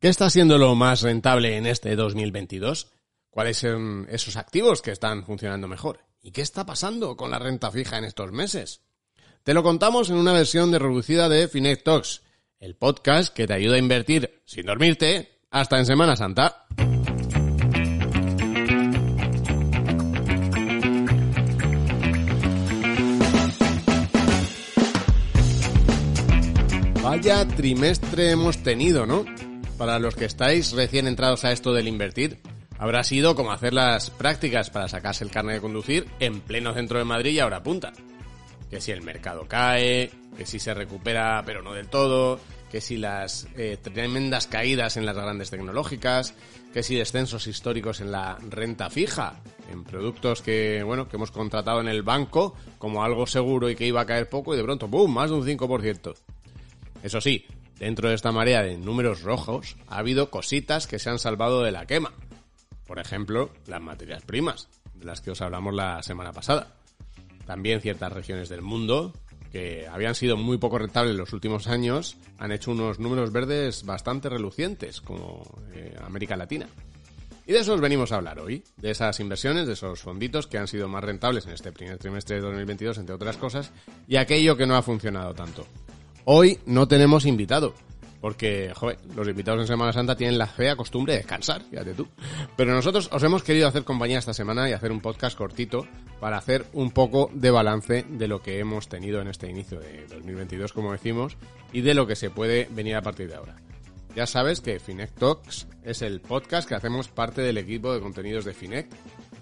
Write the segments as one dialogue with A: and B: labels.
A: ¿Qué está siendo lo más rentable en este 2022? ¿Cuáles son esos activos que están funcionando mejor? ¿Y qué está pasando con la renta fija en estos meses? Te lo contamos en una versión de reducida de Finet Talks, el podcast que te ayuda a invertir sin dormirte hasta en Semana Santa. Vaya trimestre hemos tenido, ¿no? Para los que estáis recién entrados a esto del invertir, habrá sido como hacer las prácticas para sacarse el carnet de conducir en pleno centro de Madrid y ahora punta. Que si el mercado cae, que si se recupera pero no del todo, que si las eh, tremendas caídas en las grandes tecnológicas, que si descensos históricos en la renta fija, en productos que, bueno, que hemos contratado en el banco como algo seguro y que iba a caer poco y de pronto, ¡boom!, más de un 5%. Eso sí, dentro de esta marea de números rojos ha habido cositas que se han salvado de la quema. Por ejemplo, las materias primas, de las que os hablamos la semana pasada. También ciertas regiones del mundo, que habían sido muy poco rentables en los últimos años, han hecho unos números verdes bastante relucientes, como eh, América Latina. Y de eso os venimos a hablar hoy, de esas inversiones, de esos fonditos que han sido más rentables en este primer trimestre de 2022, entre otras cosas, y aquello que no ha funcionado tanto. Hoy no tenemos invitado. Porque, joder, los invitados en Semana Santa tienen la fea costumbre de descansar, fíjate tú. Pero nosotros os hemos querido hacer compañía esta semana y hacer un podcast cortito para hacer un poco de balance de lo que hemos tenido en este inicio de 2022, como decimos, y de lo que se puede venir a partir de ahora. Ya sabes que Finec Talks es el podcast que hacemos parte del equipo de contenidos de Finec,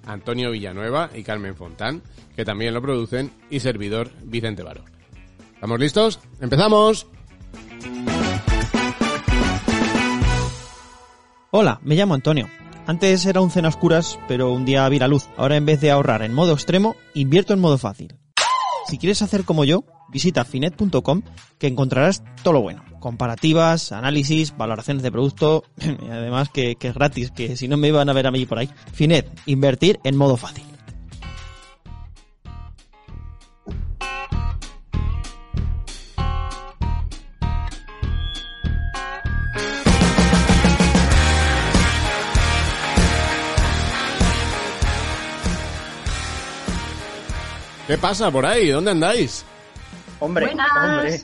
A: Antonio Villanueva y Carmen Fontán, que también lo producen, y servidor Vicente Baro. ¿Estamos listos? ¡Empezamos!
B: Hola, me llamo Antonio. Antes era un cena oscuras, pero un día vi la luz. Ahora en vez de ahorrar en modo extremo, invierto en modo fácil. Si quieres hacer como yo, visita finet.com que encontrarás todo lo bueno. Comparativas, análisis, valoraciones de producto, y además que, que es gratis, que si no me iban a ver a mí por ahí. Finet, invertir en modo fácil.
A: ¿Qué pasa por ahí? ¿Dónde andáis?
B: Hombre,
C: Buenas.
B: hombre.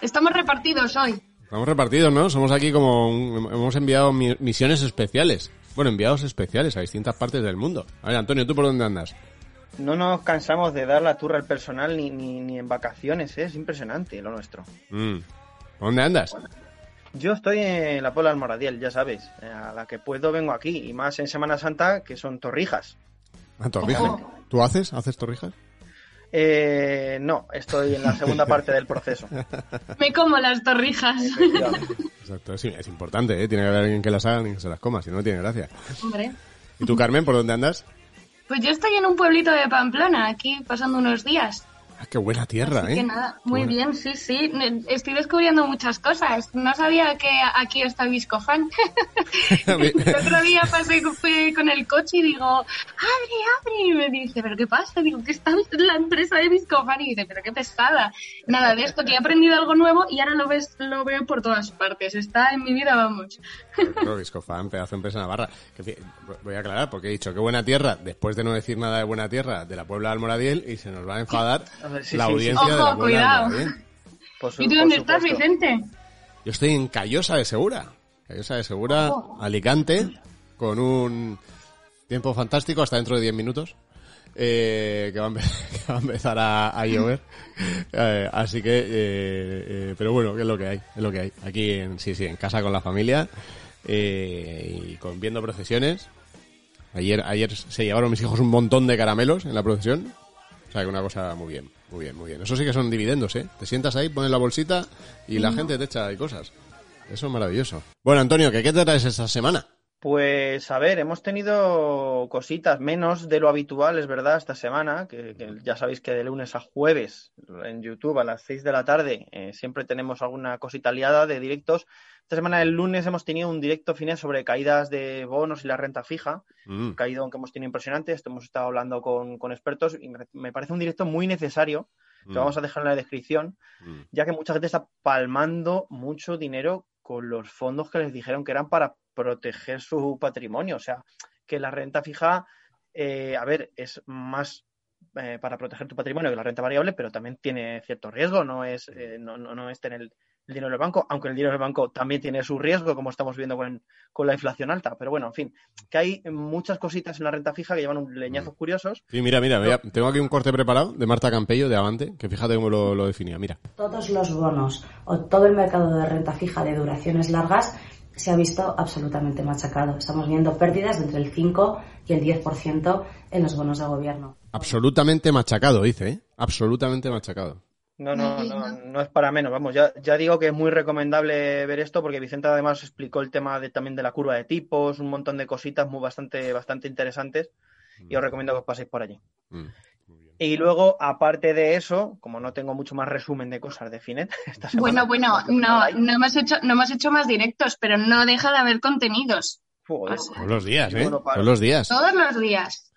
C: Estamos repartidos hoy.
A: Estamos repartidos, ¿no? Somos aquí como... un- hemos enviado mi- misiones especiales. Bueno, enviados especiales a distintas partes del mundo. A ver, Antonio, ¿tú por dónde andas?
D: No nos cansamos de dar la turra al personal ni, ni, ni en vacaciones, ¿eh? es impresionante lo nuestro.
A: Mm. ¿Dónde andas?
D: Yo estoy en la Puebla del Moradiel, ya sabes, eh, a la que puedo vengo aquí, y más en Semana Santa, que son torrijas.
A: A Torrijas.
C: Ojo.
A: ¿Tú haces? ¿Haces Torrijas?
D: Eh, no, estoy en la segunda parte del proceso.
C: Me como las torrijas.
A: Exacto, es, es importante, ¿eh? Tiene que haber alguien que las haga y que se las coma, si no, no tiene gracia.
C: Hombre.
A: ¿Y tú, Carmen, por dónde andas?
C: Pues yo estoy en un pueblito de Pamplona, aquí pasando unos días.
A: Ah, qué buena tierra,
C: Así
A: ¿eh?
C: que nada, muy
A: buena.
C: bien, sí, sí. Estoy descubriendo muchas cosas. No sabía que aquí está Viscofan. el otro día pasé, con el coche y digo, abre, abre. Y me dice, ¿pero qué pasa? Digo, que está la empresa de Viscofan. Y dice, pero qué pesada. Nada de esto, que he aprendido algo nuevo y ahora lo, ves, lo veo por todas partes. Está en mi vida, vamos.
A: Viscofan, pedazo de empresa navarra. Voy a aclarar, porque he dicho qué buena tierra, después de no decir nada de buena tierra, de la Puebla de Almoradiel, y se nos va a enfadar
D: ver, sí,
A: la
D: sí, sí.
A: audiencia de la
C: Ojo, cuidado.
A: Almoradiel.
D: Por su-
C: ¿Y tú dónde estás. Vicente?
A: Yo estoy en Callosa de Segura. Callosa de Segura,
C: Ojo.
A: Alicante, con un tiempo fantástico hasta dentro de 10 minutos. eh, que, va a empe- que va a empezar a, a llover. Eh, así que, eh, eh, pero bueno, que es lo que hay, es lo que hay. Aquí, en, sí, sí, en casa con la familia eh, y con viendo procesiones. Ayer, ayer se llevaron mis hijos un montón de caramelos en la procesión. O sea, que una cosa muy bien, muy bien, muy bien. Eso sí que son dividendos, ¿eh? Te sientas ahí, pones la bolsita y la gente te echa ahí cosas. eso es maravilloso. Bueno, Antonio, ¿qué, qué te traes esta semana?
D: Pues a ver, hemos tenido cositas menos de lo habitual, es verdad, esta semana, que, ya sabéis que de lunes a jueves en YouTube a las 6 de la tarde eh, siempre tenemos alguna cosita liada de directos. Esta semana, el lunes, hemos tenido un directo final sobre caídas de bonos y la renta fija, mm. caído aunque hemos tenido impresionante, esto hemos estado hablando con, expertos y me, parece un directo muy necesario que mm. vamos a dejar en la descripción, mm. ya que mucha gente está palmando mucho dinero con los fondos que les dijeron que eran para proteger su patrimonio. O sea, que la renta fija, eh, a ver, es más eh, para proteger tu patrimonio que la renta variable, pero también tiene cierto riesgo, no es, eh, no, no, es tener el dinero del banco, aunque el dinero del banco también tiene su riesgo, como estamos viendo con, con, la inflación alta. Pero bueno, en fin, que hay muchas cositas en la renta fija que llevan un leñazos mm. curiosos.
A: Sí, mira, mira, tengo aquí un corte preparado de Marta Campello de Avante, que fíjate cómo lo, lo definía, mira.
E: Todos los bonos o todo el mercado de renta fija de duraciones largas se ha visto absolutamente machacado. Estamos viendo pérdidas de entre el 5 y el 10% en los bonos de gobierno.
A: Absolutamente machacado, dice, ¿eh? Absolutamente machacado.
D: No, no, no, no es para menos. Vamos, ya, ya digo que es muy recomendable ver esto porque Vicente además explicó el tema de, también de la curva de tipos, un montón de cositas muy bastante, bastante interesantes y os recomiendo que os paséis por allí. Mm. Y luego, aparte de eso, como no tengo mucho más resumen de cosas de Finet,
C: bueno, bueno, no, no hemos hecho, no hemos hecho más directos, pero no deja de haber contenidos.
A: Todos los días, ¿eh? Todos los días.
C: Todos los días.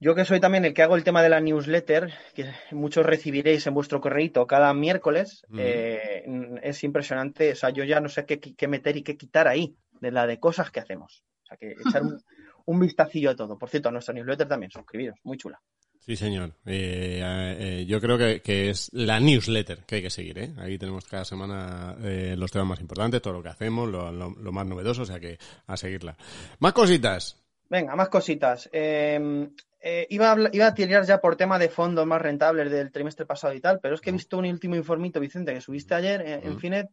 D: Yo que soy también el que hago el tema de la newsletter, que muchos recibiréis en vuestro correo cada miércoles, eh, es impresionante. O sea, yo ya no sé qué, qué, meter y qué quitar ahí de la de cosas que hacemos. O sea, que echar un, un vistacillo a todo. Por cierto, a nuestra newsletter también, suscribiros, muy chula.
A: Sí, señor. Eh, eh, yo creo que, es la newsletter que hay que seguir. ¿eh? Ahí tenemos cada semana los temas más importantes, todo lo que hacemos, lo, más novedoso, o sea que a seguirla. Más cositas.
D: Venga, más cositas. Em, iba, a, iba a tirar ya por tema de fondos más rentables del trimestre pasado y tal, pero es que he visto un último informito, Vicente, que subiste ayer en Finet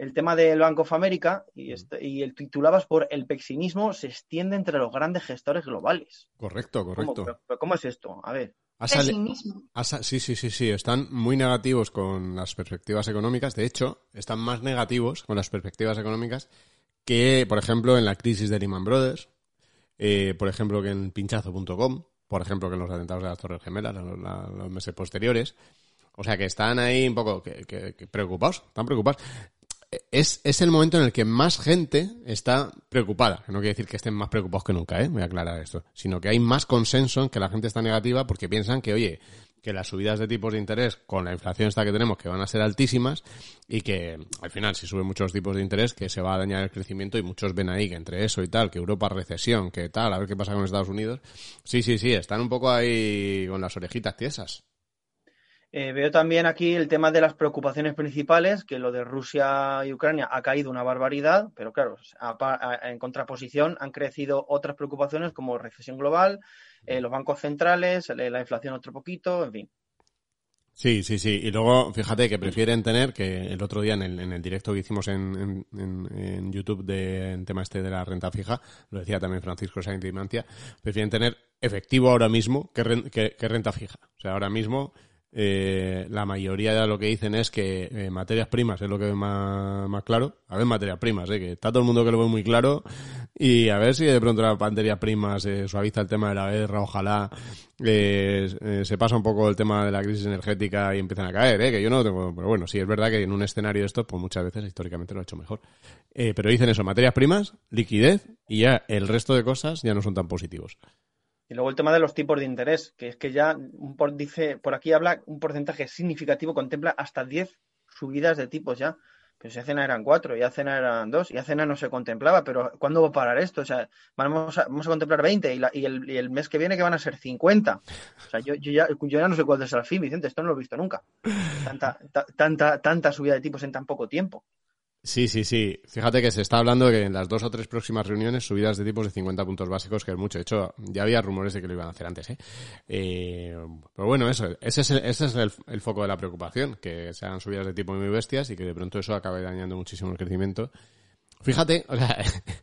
D: el tema del Banco of America y, este, y el titulabas por el pexinismo se extiende entre los grandes gestores globales.
A: Correcto, correcto.
D: ¿Cómo, es esto? A ver.
C: Pesimismo.
A: sí, sí, sí, sí. Están muy negativos con las perspectivas económicas. De hecho, están más negativos con las perspectivas económicas que, por ejemplo, en la crisis de Lehman Brothers, eh, por ejemplo, que en pinchazo.com, por ejemplo, que en los atentados de las Torres Gemelas, los, los meses posteriores. O sea que están ahí un poco preocupados, están preocupados es, es, el momento en el que más gente está preocupada. Que no quiere decir que estén más preocupados que nunca, ¿eh? Voy a aclarar esto. Sino que hay más consenso en que la gente está negativa porque piensan que, oye, que las subidas de tipos de interés con la inflación esta que tenemos que van a ser altísimas y que al final si suben muchos tipos de interés que se va a dañar el crecimiento y muchos ven ahí que entre eso y tal, que Europa recesión, que tal, a ver qué pasa con Estados Unidos. Sí, sí, sí, están un poco ahí con las orejitas tiesas.
D: Eh, veo también aquí el tema de las preocupaciones principales, que lo de Rusia y Ucrania ha caído una barbaridad, pero claro, en contraposición han crecido otras preocupaciones como recesión global, eh, los bancos centrales, la inflación otro poquito, en fin.
A: Sí, sí, sí. Y luego, fíjate que prefieren tener, que el otro día en el, en directo que hicimos en, en, YouTube de, en tema este de la renta fija, lo decía también Francisco Sainz de Mantia, prefieren tener efectivo ahora mismo que, que renta fija. O sea, ahora mismo eh, la mayoría de lo que dicen es que eh, materias primas es lo que ve más, más claro. A ver, materias primas, eh, que está todo el mundo que lo ve muy claro. Y a ver si de pronto la materias primas se suaviza el tema de la guerra, ojalá eh, se pasa un poco el tema de la crisis energética y empiezan a caer, que yo no tengo. Pero bueno, sí, es verdad que en un escenario de esto, pues muchas veces históricamente lo ha hecho mejor. pero dicen eso, materias primas, liquidez y ya el resto de cosas ya no son tan positivos.
D: Y luego el tema de los tipos de interés, que es que ya un por, dice, por aquí habla un porcentaje significativo, contempla hasta 10 subidas de tipos ya. Pero si hace nada eran 4 y hace nada eran 2 y hace nada no se contemplaba, pero ¿cuándo va a parar esto? O sea, vamos a, vamos a contemplar 20 y, y, el, y, el, mes que viene que van a ser 50. O sea, yo, yo, ya, no sé cuál es el fin, Vicente, esto no lo he visto nunca. Tanta, tanta, tanta subida de tipos en tan poco tiempo.
A: Sí, sí, sí. Fíjate que se está hablando de que en las dos o tres próximas reuniones subidas de tipos de 50 puntos básicos, que es mucho. De hecho, ya había rumores de que lo iban a hacer antes, ¿eh? eh pero bueno, eso, ese es, el, ese es el, foco de la preocupación, que se hagan subidas de tipo muy bestias y que de pronto eso acabe dañando muchísimo el crecimiento. Fíjate, o sea,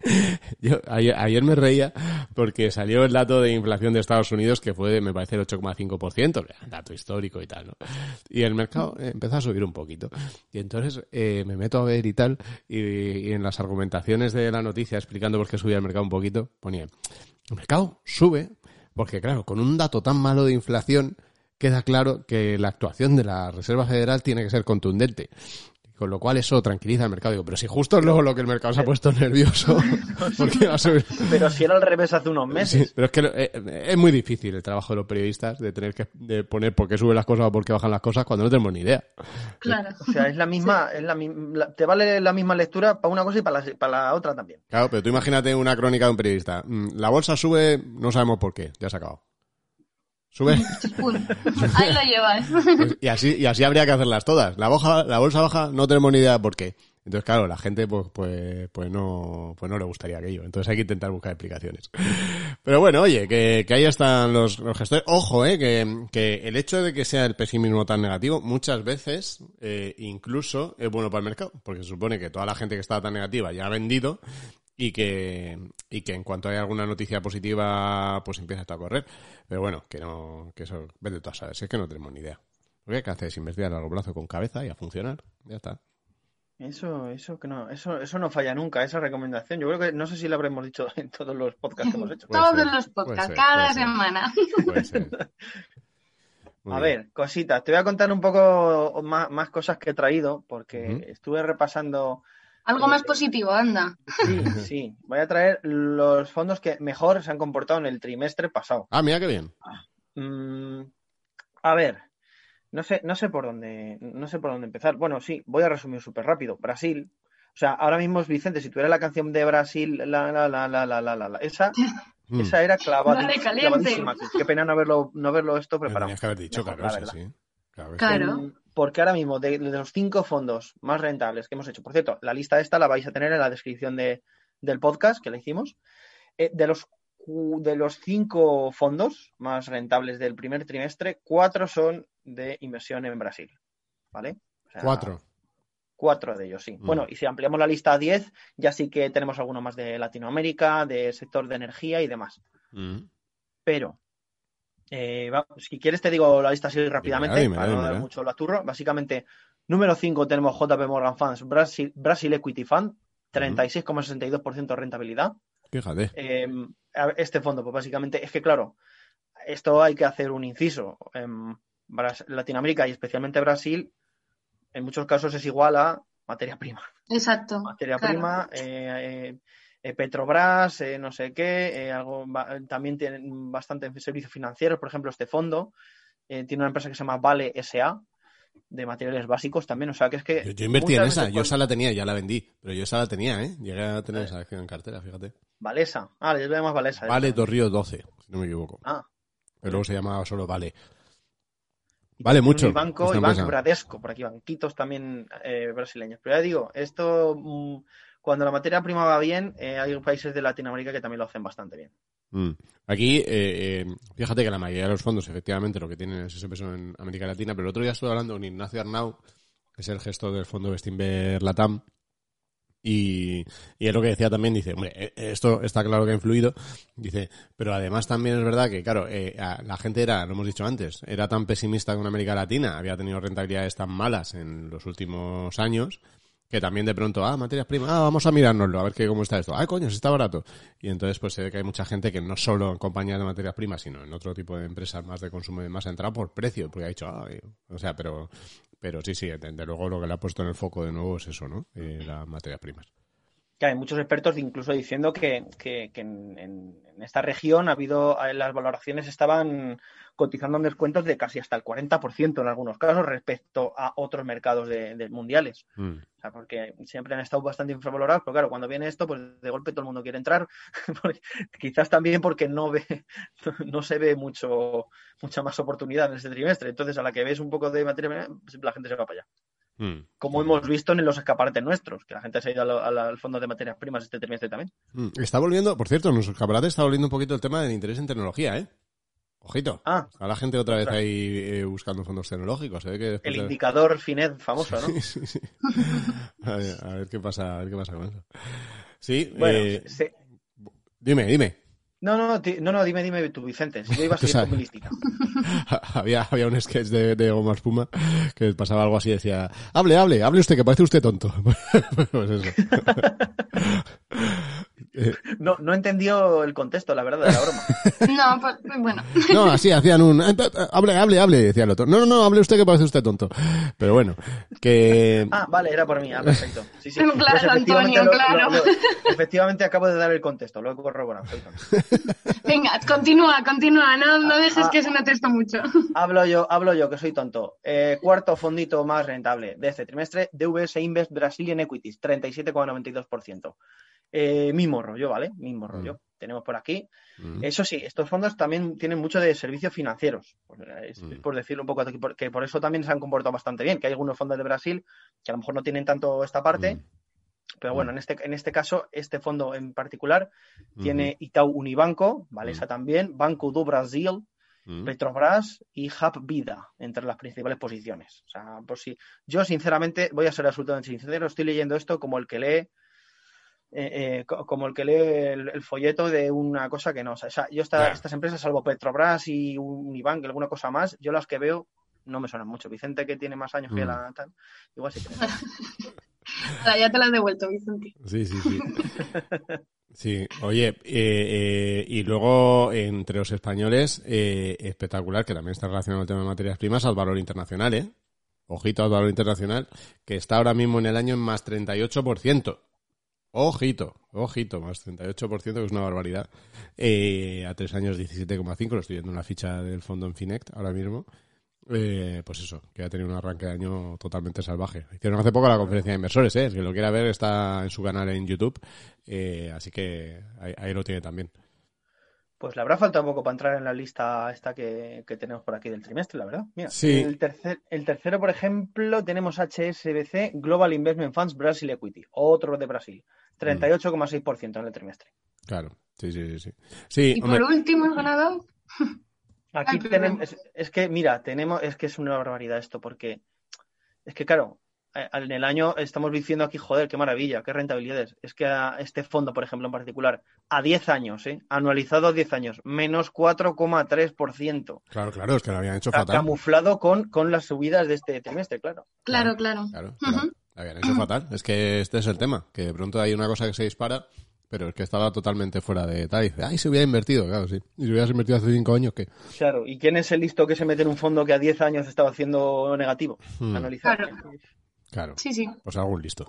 A: yo ayer, me reía porque salió el dato de inflación de Estados Unidos que fue, me parece, el 8,5%, dato histórico y tal, ¿no? Y el mercado empezó a subir un poquito. Y entonces eh, me meto a ver y tal, y, en las argumentaciones de la noticia explicando por qué subía el mercado un poquito, ponía, el mercado sube porque, claro, con un dato tan malo de inflación, queda claro que la actuación de la Reserva Federal tiene que ser contundente. Con lo cual eso tranquiliza al mercado. Digo, pero si justo es luego lo que el mercado se ha puesto nervioso, ¿por qué va a subir?
D: Pero si era al revés hace unos meses.
A: pero es que eh, es muy difícil el trabajo de los periodistas de tener que poner por qué suben las cosas o por qué bajan las cosas cuando no tenemos ni idea.
C: Claro.
D: O sea, es la misma, es la, te vale la misma lectura para una cosa y para la, para la otra también.
A: Claro, pero tú imagínate una crónica de un periodista. Mm, la bolsa sube, no sabemos por qué, ya se ha acabado. Sube.
C: Ahí lo llevas.
A: Pues, y así, y así habría que hacerlas todas. La, la bolsa baja, no tenemos ni idea por qué. Entonces, claro, la gente pues, pues, pues, no, pues no le gustaría aquello. Entonces hay que intentar buscar explicaciones. Pero bueno, oye, que, que ahí están los, los gestores. Ojo, eh, que, que el hecho de que sea el pesimismo tan negativo, muchas veces, eh, incluso es bueno para el mercado. Porque se supone que toda la gente que estaba tan negativa ya ha vendido y que, y que en cuanto hay alguna noticia positiva, pues empieza a correr. Pero bueno, que no, que eso, vete tú a saber, si es que no tenemos ni idea. Lo que hay que hacer es invertir a largo plazo con cabeza y a funcionar, ya está.
D: Eso, eso que no, eso, eso no falla nunca, esa recomendación. Yo creo que no sé si lo habremos dicho en todos los podcasts que hemos hecho.
C: todos los podcasts, cada semana.
D: a ver, cositas. Te voy a contar un poco más, más cosas que he traído, porque estuve repasando
C: algo más positivo, anda.
D: Sí, sí. Voy a traer los fondos que mejor se han comportado en el trimestre pasado.
A: Ah, mira qué bien.
D: Mm, a ver, no sé, no sé por dónde, no sé por dónde empezar. Bueno, sí, voy a resumir súper rápido. Brasil. O sea, ahora mismo es Vicente, si tuviera la canción de Brasil, la, la, la, la, la, la, la, esa, mm. esa era clavadísima. Qué pena no haberlo, no verlo esto preparado.
A: Tenías que haber dicho, claro, sí, sí.
C: Claro
D: porque ahora mismo de, los cinco fondos más rentables que hemos hecho, por cierto, la lista esta la vais a tener en la descripción de, del podcast que la hicimos, eh, de los de los cinco fondos más rentables del primer trimestre, cuatro son de inversión en Brasil, ¿vale?
A: cuatro.
D: Cuatro de ellos, sí. Mm. Bueno, y si ampliamos la lista a diez, ya sí que tenemos alguno más de Latinoamérica, de sector de energía y demás. Mm. Pero eh, si quieres te digo la lista así rápidamente, para no dar mucho la turro. Básicamente, número 5 tenemos JP Morgan Funds Brasil, Brasil Equity Fund, 36,62% de rentabilidad.
A: Fíjate.
D: Em, este fondo, pues básicamente, es que claro, esto hay que hacer un inciso. En Latinoamérica y especialmente Brasil, en muchos casos es igual a materia prima.
C: Exacto.
D: Materia prima, eh, eh, eh, Petrobras, eh, no sé qué, eh, algo, también tienen bastante servicios financieros, por ejemplo, este fondo tiene una empresa que se llama Vale SA, de materiales básicos también, o sea que es que...
A: Yo, invertí en esa, yo esa la tenía, ya la vendí, pero yo esa la tenía, ¿eh? Llegué a tener esa acción en cartera, fíjate.
D: Valesa, ah, llamamos Valesa.
A: Vale Torrío 12, si no me equivoco. Ah. Pero luego se llamaba solo Vale. Vale mucho.
D: Y banco y Banco Bradesco, por aquí, banquitos también brasileños. Pero ya digo, esto... Cuando la materia prima va bien, eh, hay países de Latinoamérica que también lo hacen bastante bien.
A: Mm. Aquí, eh, eh, fíjate que la mayoría de los fondos, efectivamente, lo que tienen es ese peso en América Latina, pero el otro día estuve hablando con Ignacio Arnau, que es el gestor del fondo Bestinver Latam, y, y es lo que decía también, dice, hombre, esto está claro que ha influido, dice, pero además también es verdad que, claro, la gente era, lo hemos dicho antes, era tan pesimista con América Latina, había tenido rentabilidades tan malas en los últimos años, que también de pronto, ah, materias primas, ah, vamos a mirárnoslo, a ver qué, cómo está esto. Ah, coño, si está barato. Y entonces pues se ve que hay mucha gente que no solo en compañías de materias primas, sino en otro tipo de empresas más de consumo y más ha entrado por precio, porque ha dicho, ah, o sea, pero, pero sí, sí, desde luego lo que le ha puesto en el foco de nuevo es eso, ¿no? Eh, las materias primas.
D: Que hay muchos expertos incluso diciendo que, que, en, en, esta región ha habido, las valoraciones estaban cotizando en descuentos de casi hasta el 40% en algunos casos respecto a otros mercados de, mundiales. Mm. O sea, porque siempre han estado bastante infravalorados, pero claro, cuando viene esto, pues de golpe todo el mundo quiere entrar, quizás también porque no ve, no se ve mucho, mucha más oportunidad en este trimestre. Entonces, a la que ves un poco de materia, pues la gente se va para allá. Mm. Como hemos visto en los escaparates nuestros, que la gente se ha ido al, fondo de materias primas este trimestre también.
A: Mm. Está volviendo, por cierto, en los escaparates está volviendo un poquito el tema del interés en tecnología, ¿eh? Ojito.
D: Ah.
A: A la gente otra vez ahí eh, buscando fondos tecnológicos. Que después
D: El
A: de-
D: indicador Finet famoso, ¿no?
A: Sí, sí, sí. A ver, a ver qué pasa, a ver qué pasa con eso. Sí,
D: Bueno,
A: eh,
D: se-
A: dime, dime.
D: No, no, no, no, dime, dime tú, Vicente. Si yo iba a
A: Tú
D: seguir
A: sabes.
D: con mi lística.
A: había, había un sketch de, de Goma Espuma que pasaba algo así, decía, hable, hable, hable usted, que parece usted tonto. pues eso. Eh,
D: No, no entendió el contexto, la verdad, de la broma.
C: No, pues bueno.
A: no, así hacían un, "Eh, eh, hable, hable, hable, decía el otro. No, no, no, hable usted que parece usted tonto. Pero bueno, que...
D: Ah, vale, era por mí. Ah, perfecto. Sí, sí.
C: Claro,
D: efectivamente,
C: Antonio, claro.
D: efectivamente acabo de dar el contexto, lo he corroborado.
C: Venga, continúa, continúa. No, no dejes
D: Ah,
C: que se note esto mucho.
D: Hablo yo, hablo yo, que soy tonto. Eh, cuarto fondito más rentable de este trimestre, DVS Invest Brazilian Equities, 37,92%. Eh, mismo rollo, ¿vale? Mismo rollo. Tenemos por aquí.
A: Mm,
D: Eso sí, estos fondos también tienen mucho de servicios financieros. Pues, eh, Es,
A: Mm.
D: es por decirlo un poco, que por eso también se han comportado bastante bien, que hay algunos fondos de Brasil que a lo mejor no tienen tanto esta parte,
A: Mm.
D: pero bueno, en este, en este caso, este fondo en particular tiene Itaú Unibanco, ¿vale?
A: Mm.
D: Esa también, Banco do Brasil,
A: mm.
D: Petrobras y Hub Vida entre las principales posiciones. O sea, por si yo sinceramente voy a ser absolutamente sincero, estoy leyendo esto como el que lee eh, eh, co- como el que lee el, el folleto de una cosa que no. O sea, yo esta- estas empresas, salvo Petrobras y Unibank, alguna cosa más, yo las que veo no me suenan mucho. Vicente, que tiene más años que
A: Mm.
D: la tal, igual sí que.
C: Ahora, ya te lo has devuelto, Vicente.
A: Sí, sí, sí. Sí, oye, eh, eh, y luego entre los españoles, eh, espectacular, que también está relacionado el tema de materias primas, al valor internacional, ¿eh? Ojito al valor internacional, que está ahora mismo en el año en más 38%. Ojito, ojito, más 38%, que es una barbaridad. Eh, a tres años 17,5, lo estoy viendo en la ficha del fondo en Finect ahora mismo. Eh, pues eso, que ha tenido un arranque de año totalmente salvaje. Hicieron hace poco la conferencia de inversores, ¿eh? El que lo quiera ver está en su canal en YouTube. Eh, así que ahí, ahí lo tiene también.
D: Pues le habrá faltado un poco para entrar en la lista esta que, que tenemos por aquí del trimestre, la verdad. Mira,
A: Sí.
D: el, tercer, el tercero, por ejemplo, tenemos HSBC Global Investment Funds Brasil Equity, otro de Brasil, 38,6% en el trimestre.
A: Claro, sí, sí, sí. Sí, sí
C: Y
A: hombre,
C: por último, el ganador.
D: Aquí
C: Ay,
D: tenemos, es, es que, mira, tenemos, es que es una barbaridad esto, porque es que, claro, eh, en el año estamos diciendo aquí, joder, qué maravilla, qué rentabilidades. Es que a este fondo, por ejemplo, en particular, a 10 años, ¿eh? anualizado a 10 años, menos 4,3%.
A: claro, claro, es que lo habían hecho fatal.
D: Camuflado con, con las subidas de este trimestre, claro.
C: Claro, claro.
A: Claro, habían hecho fatal. Es que este es el tema, que de pronto hay una cosa que se dispara, pero es que estaba totalmente fuera de tal. Y dice, ay, se hubiera invertido, claro, sí. Y si hubieras invertido hace cinco años, ¿qué?
D: Claro, ¿y quién es el listo que se mete en un fondo que a 10 años estaba haciendo negativo?
A: Hmm.
D: Analizar.
C: Claro.
A: Claro.
C: Sí, sí.
A: Pues algún listo.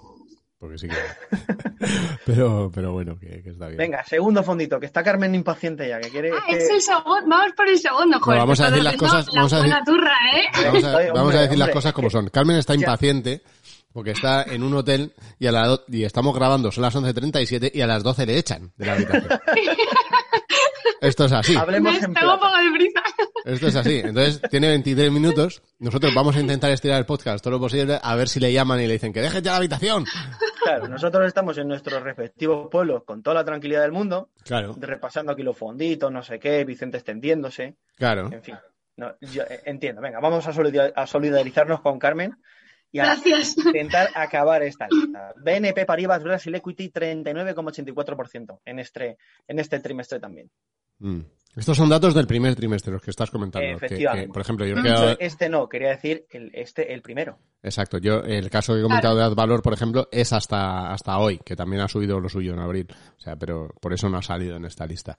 A: Porque sí que. pero, pero bueno, que, que está bien.
D: Venga, segundo fondito, que está Carmen impaciente ya, que quiere...
C: Ah,
D: que-
C: es el segundo. Vamos por el segundo, joder.
A: vamos a decir las cosas-
C: haciendo
A: vamos a
C: La
A: decir-
C: turra, ¿eh?
A: Vamos a, vamos a
D: hombre,
A: decir las
D: hombre,
A: cosas como
D: que-
A: son. Carmen está
D: Ya.
A: Porque está en un hotel y, a la do- y estamos grabando, son las 11.37 y a las 12 le echan de la habitación. Esto es así.
D: Hablemos
C: Me
D: en
C: tengo un
D: plata.
C: poco de prisa.
A: Esto es así. Entonces tiene 23 minutos. Nosotros vamos a intentar estirar el podcast todo lo posible a ver si le llaman y le dicen que deje ya la habitación.
D: Claro, nosotros estamos en nuestros respectivos pueblos con toda la tranquilidad del mundo,
A: Claro,
D: repasando aquí los fonditos, no sé qué, Vicente extendiéndose,
A: claro.
D: en fin. No, yo eh, entiendo, venga, vamos a solidarizarnos con Carmen y a
C: Gracias.
D: intentar acabar esta lista. BNP Paribas Brasil Equity 39,84% en este, en este trimestre también.
A: Mm. Estos son datos del primer trimestre, los que estás comentando. que-
D: Efectivamente.
A: que, por ejemplo, yo he
C: Dicho
A: quedado-
D: Este no, quería decir el, este, el primero.
A: Exacto, yo el caso que he comentado de AdValor, por ejemplo, es hasta, hasta hoy, que también ha subido lo suyo en abril. O sea, pero por eso no ha salido en esta lista.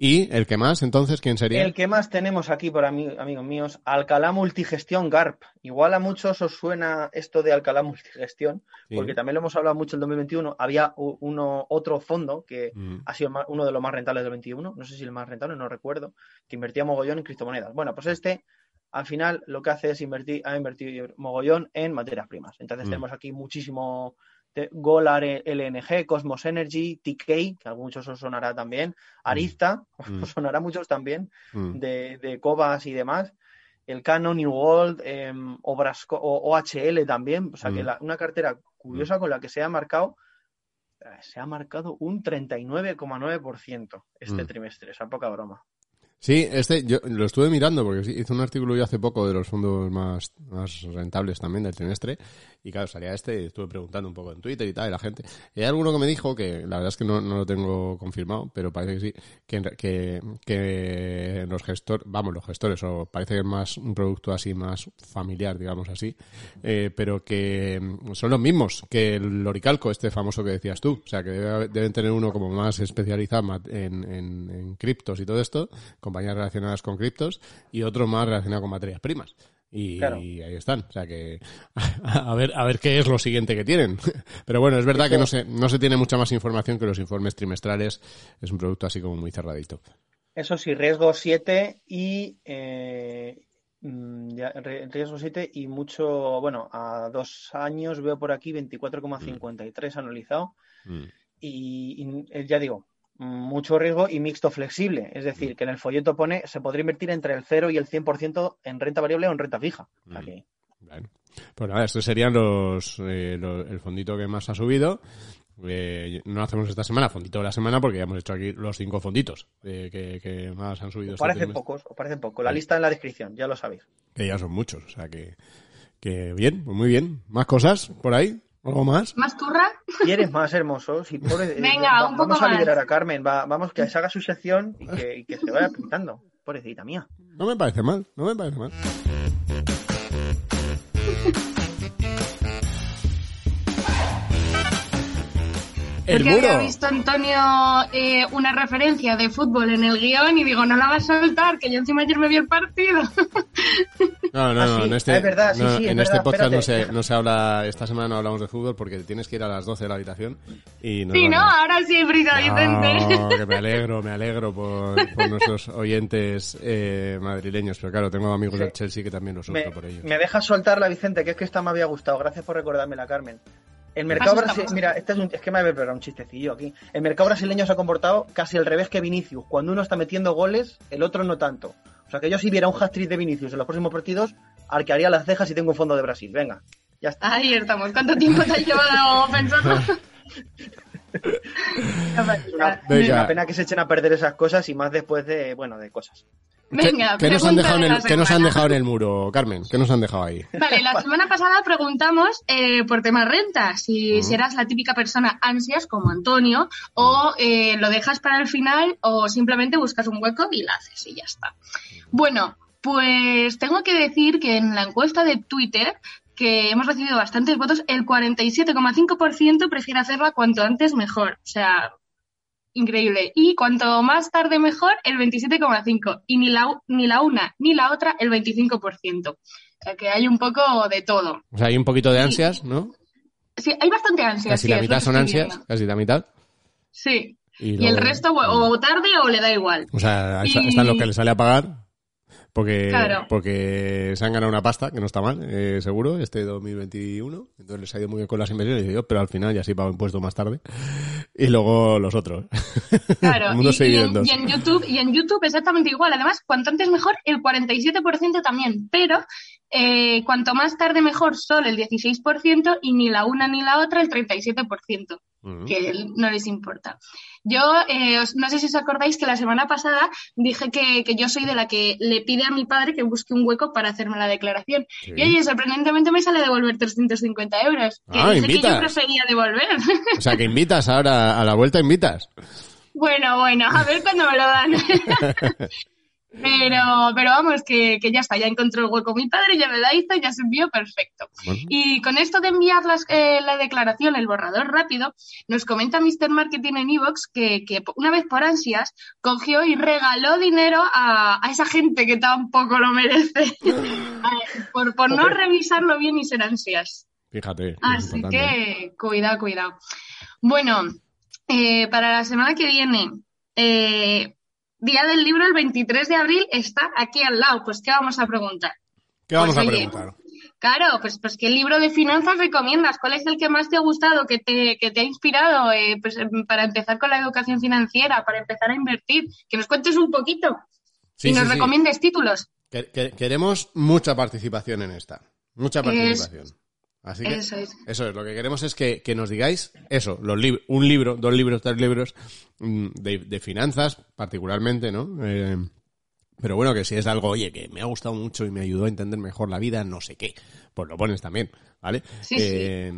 A: ¿Y el que más, entonces, quién sería?
D: El que más tenemos aquí, por ami- amigos míos, Alcalá Multigestión GARP. Igual a muchos os suena esto de Alcalá Multigestión,
A: Sí.
D: porque también lo hemos hablado mucho en 2021. Había uno, otro fondo que
A: Mm.
D: ha sido uno de los más rentables del 21, no sé si el más rentable, no recuerdo, que invertía mogollón en criptomonedas. Bueno, pues este, al final, lo que hace es invertir, ha invertido mogollón en materias primas. Entonces
A: Mm.
D: tenemos aquí muchísimo Golar LNG, Cosmos Energy, TK, que a muchos os sonará también, Arista,
A: Mm.
D: os sonará a muchos también,
A: Mm.
D: de, de Cobas y demás, el Canon, New World, em, Obrasco- o- OHL también, o sea que
A: Mm.
D: la- una cartera curiosa con la que se ha marcado eh, se ha marcado un 39,9% este
A: Mm.
D: trimestre, esa poca broma.
A: Sí, este yo lo estuve mirando porque hice un artículo yo hace poco de los fondos más, más rentables también del trimestre y claro, salía este y estuve preguntando un poco en Twitter y tal y la gente. Y hay alguno que me dijo que la verdad es que no, no lo tengo confirmado, pero parece que sí, que, que, que los gestores, vamos, los gestores, o parece que es más un producto así más familiar, digamos así, eh, pero que son los mismos que el Oricalco, este famoso que decías tú. O sea, que deben tener uno como más especializado en, en criptos y todo esto compañías relacionadas con criptos y otro más relacionado con materias primas. Y, ahí están. O sea que a ver, a ver qué es lo siguiente que tienen. Pero bueno, es verdad que no se, no se tiene mucha más información que los informes trimestrales. Es un producto así como muy cerradito.
D: Eso sí, riesgo 7 y eh, mm, riesgo 7 y mucho, bueno, a dos años veo por aquí 24,53 mm. analizado. Mm. y, ya digo, mucho riesgo y mixto flexible. Es decir, que en el folleto pone se podría invertir entre el 0 y el 100% en renta variable o en renta fija.
A: Pues nada, estos serían los, eh, el fondito que más ha subido. Eh, no hacemos esta semana fondito de la semana porque ya hemos hecho aquí los cinco fonditos eh, que, más han subido.
D: Os este parecen pocos, os parecen pocos. La lista en la descripción, ya lo sabéis.
A: Que ya son muchos, o sea que, que bien, pues muy bien. ¿Más cosas por ahí? ¿Algo más?
C: ¿Más turra?
D: ¿Quieres más hermoso? Si
C: Venga, un poco
D: Vamos a liberar a Carmen, vamos que se haga su sección y que, y que se vaya pintando. Pobrecita mía.
A: No me parece mal, no me parece mal.
C: El Porque había visto Antonio eh, una referencia de fútbol en el guion y digo, no la vas a soltar, que yo encima ayer me vi el partido.
A: No, no, no,
D: en
A: este,
D: es verdad, sí, sí,
A: en este podcast no se, no se habla, esta semana no hablamos de fútbol porque tienes que ir a las 12 de la habitación y no.
C: Sí, no, ahora sí, Brisa Vicente.
A: que me alegro, me alegro por, por nuestros oyentes eh, madrileños, pero claro, tengo amigos del Chelsea que también lo sufro por ellos.
D: Me dejas soltarla, Vicente, que es que esta me había gustado. Gracias por recordármela, Carmen. El mercado brasileño, mira, este es, un, es que me había un chistecillo aquí. El mercado brasileño se ha comportado casi al revés que Vinicius. Cuando uno está metiendo goles, el otro no tanto. O sea que yo si viera un hat-trick de Vinicius en los próximos partidos, arquearía las cejas y tengo un fondo de Brasil. Venga, ya está.
C: Ahí estamos. ¿Cuánto tiempo te has llevado pensando?
D: una, una pena que se echen a perder esas cosas y más después de, bueno, de cosas.
C: Venga,
A: ¿Qué, nos han dejado en el, ¿qué nos han dejado en el muro, Carmen? ¿Qué nos han dejado ahí?
C: Vale, la semana pasada preguntamos eh, por temas renta, si, si, eras la típica persona ansias como Antonio, o eh, lo dejas para el final, o simplemente buscas un hueco y lo haces y ya está. Bueno, pues tengo que decir que en la encuesta de Twitter que hemos recibido bastantes votos, el 47,5% prefiere hacerla cuanto antes mejor. O sea, increíble. Y cuanto más tarde mejor, el 27,5%. Y ni la, ni la una ni la otra, el 25%. O sea que hay un poco de todo.
A: O sea, hay un poquito de ansias, ¿no?
C: Sí, hay bastante ansias.
A: Casi la mitad son ansias, casi la mitad.
C: Sí. Y, el resto, o tarde o le da igual.
A: O sea, están los que le sale a pagar porque, porque se han ganado una pasta, que no está mal, eh, seguro, este 2021. Entonces les ha ido muy bien con las inversiones, yo, pero al final ya sí pago impuestos más tarde. Y luego los otros.
C: Claro, y, en, y, en, YouTube, y en YouTube exactamente igual. Además, cuanto antes mejor, el 47% también. Pero eh, cuanto más tarde mejor, solo el 16% y ni la una ni la otra el 37% que no les importa. Yo, eh, no sé si os acordáis que la semana pasada dije que, yo soy de la que le pide a mi padre que busque un hueco para hacerme la declaración. Y oye, sorprendentemente me sale devolver 350 euros. Que
A: ah,
C: que yo prefería devolver.
A: O sea, que invitas ahora, a la vuelta invitas.
C: Bueno, bueno, a ver cuándo me lo dan. Pero, pero vamos, que, que, ya está, ya encontró el hueco mi padre, ya me la hizo, ya se envió perfecto. Y con esto de enviar las, eh, la declaración, el borrador rápido, nos comenta Mr. Marketing en Evox que, que una vez por ansias cogió y regaló dinero a, a esa gente que tampoco lo merece, por, por no revisarlo bien y ser ansias.
A: Fíjate.
C: Así que cuidado, cuidado. Bueno, eh, para la semana que viene, eh, Día del libro, el 23 de abril, está aquí al lado. Pues, ¿qué vamos a preguntar?
A: ¿Qué vamos pues, a preguntar?
C: Claro, pues, pues ¿qué libro de finanzas recomiendas? ¿Cuál es el que más te ha gustado, que te, que te ha inspirado eh, pues, em, para empezar con la educación financiera, para empezar a invertir? Que nos cuentes un poquito y nos recomiendes títulos.
A: queremos mucha participación en esta. Mucha participación. Así que eso es. Lo que queremos es que, nos digáis eso, los un libro, dos libros, tres libros mm, de, finanzas, particularmente, ¿no? Eh, Pero bueno, que si es algo, oye, que me ha gustado mucho y me ayudó a entender mejor la vida, no sé qué, pues lo pones también, ¿vale?
C: Sí,
A: Eh,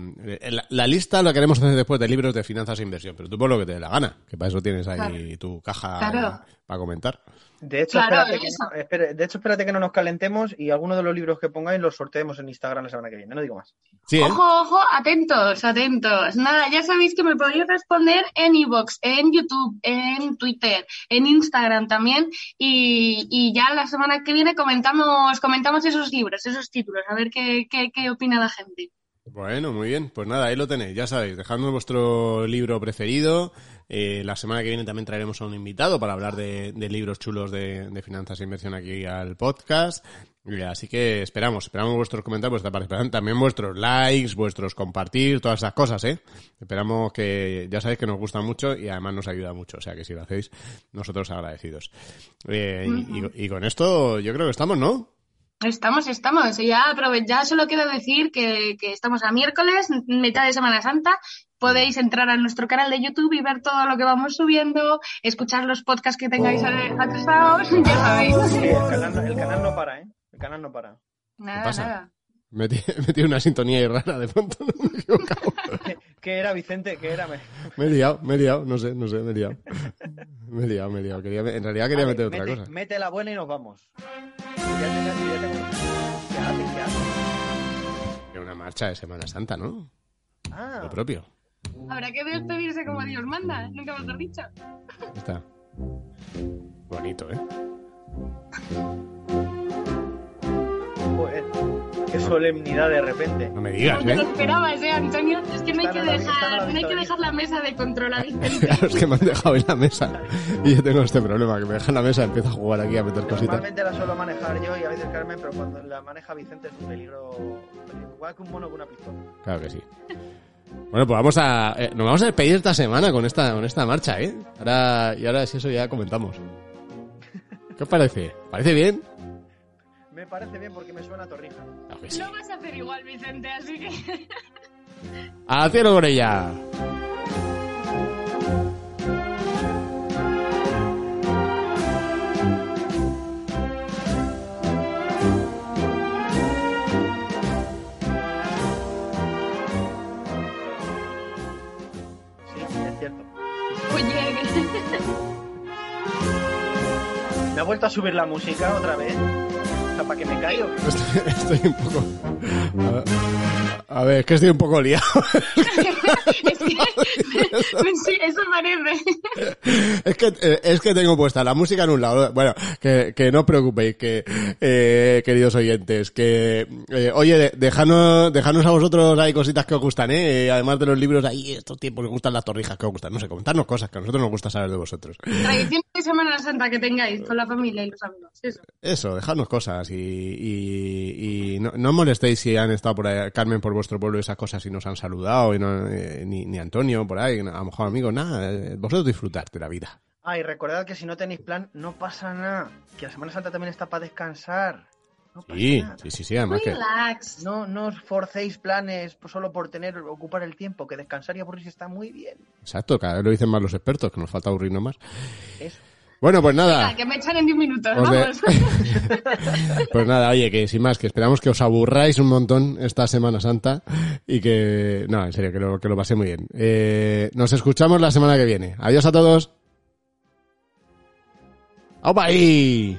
A: La, la lista la queremos hacer después de libros de finanzas e inversión, pero tú pon lo que te dé la gana, que para eso tienes ahí
C: Claro.
A: tu caja
C: Claro.
A: para comentar.
D: De hecho,
C: Claro,
D: espérate que no, de hecho, espérate que no nos calentemos y alguno de los libros que pongáis los sorteemos en Instagram la semana que viene. No digo más.
A: Sí, ¿eh?
C: Ojo, ojo, atentos, atentos. Nada, ya sabéis que me podéis responder en iVoox, en YouTube, en Twitter, en Instagram también. Y, y ya la semana que viene comentamos, comentamos esos libros, esos títulos, a ver qué, qué, qué opina la gente.
A: Bueno, muy bien. Pues nada, ahí lo tenéis. Ya sabéis, dejadnos vuestro libro preferido. Eh, la semana que viene también traeremos a un invitado para hablar de, de libros chulos de, de finanzas e inversión aquí al podcast. Así que esperamos, esperamos vuestros comentarios, vuestra participación, también vuestros likes, vuestros compartir, todas esas cosas, ¿eh? Esperamos que, ya sabéis que nos gusta mucho y además nos ayuda mucho. O sea que si lo hacéis, nosotros agradecidos. Eh, y- y- y con esto yo creo que estamos, ¿no?
C: Estamos, estamos. Y ya, ya solo quiero decir que, que estamos a miércoles, mitad de Semana Santa. Podéis entrar a nuestro canal de YouTube y ver todo lo que vamos subiendo, escuchar los podcasts que tengáis atrasados, ya sabéis.
D: Sí, el, canal, no- el canal no para, ¿eh? El canal no para.
C: Nada,
A: pasa?
C: nada.
A: Metí, metí una sintonía ahí rara de pronto, no me he equivocado.
D: ¿Qué, qué era, Vicente? ¿Qué era? Me-
A: Me he liado, me he liado, no sé, no sé, me he liado. Me he liado, me he liado. Quería, en realidad quería meter otra cosa.
D: Mete la buena y nos vamos.
A: Era una marcha de Semana Santa, ¿no?
D: Ah,
A: Lo propio.
C: Habrá que despedirse como Dios manda, nunca mejor dicho.
A: Está. Bonito, ¿eh?
D: joder. Qué solemnidad de repente.
A: No me
C: No
A: digas,
C: te lo
A: ¿eh?
C: esperabas, ¿eh, Antonio? Es que no hay que dejar,
D: la
C: no hay que
D: de-
C: dejar la mesa de control a Vicente.
A: Claro, es que me han dejado en la mesa. Y yo tengo este problema, que me dejan la mesa y empiezo a jugar aquí a meter cositas.
D: Normalmente la suelo manejar yo y a veces Carmen, pero cuando la maneja Vicente es un peligro. un peligro. Igual que un mono con una pistola.
A: Claro que sí. Bueno, pues vamos a... eh, nos vamos a despedir esta semana con esta, con esta marcha, ¿eh? Ahora, y ahora si eso ya comentamos. ¿Qué os parece? ¿Parece bien?
D: Me parece bien porque me suena a torrija.
A: Sí.
C: Lo vas a hacer igual, Vicente, así que...
A: ¡Al cielo con ella!
D: Sí, es cierto.
C: Oye,
D: ¿Me ha vuelto a subir la música otra vez? ¿Para que me?
A: Estoy, estoy un poco... A ver, es que estoy un poco liado.
C: es que... sí, eso parece.
A: es, que, eh, es que tengo puesta la música en un lado. Bueno, que, que no os preocupéis, que, eh, queridos oyentes, que, eh, oye, de- dejadnos, dejadnos a vosotros ahí cositas que os gustan, ¿eh? Eh, Además de los libros, ahí estos tiempos que gustan las torrijas que os gustan. No sé, comentarnos cosas que a nosotros nos gusta saber de vosotros.
C: Tradición de Semana Santa que tengáis con la familia y los amigos. Eso.
A: Eso, dejadnos cosas y, y, y no, no molestéis si han estado por ahí, Carmen por vuestro pueblo esas cosas y nos han saludado y no, eh, ni, ni Antonio por ahí, a lo mejor amigos, nada, eh, vosotros disfrutad de la vida.
D: Ah, y recordad que si no tenéis plan, no pasa nada. Que la Semana Santa también está para descansar. No pasa
A: Sí,
D: nada.
A: sí, sí, sí, además que...
C: Relax.
D: No, no os forcéis planes solo por tener, ocupar el tiempo, que descansar y aburrirse está muy bien.
A: Exacto, cada vez lo dicen más los expertos, que nos falta aburrirnos más.
D: Eso.
A: Bueno, pues
C: Venga,
A: nada,
C: que me echan en 10 minutos,
A: Os de-
C: vamos.
A: pues nada, oye, que sin más, que esperamos que os aburráis un montón esta Semana Santa y que, no, en serio, que lo, que lo pasé muy bien. Eh, nos escuchamos la semana que viene. Adiós a todos. ¡Aupa ahí!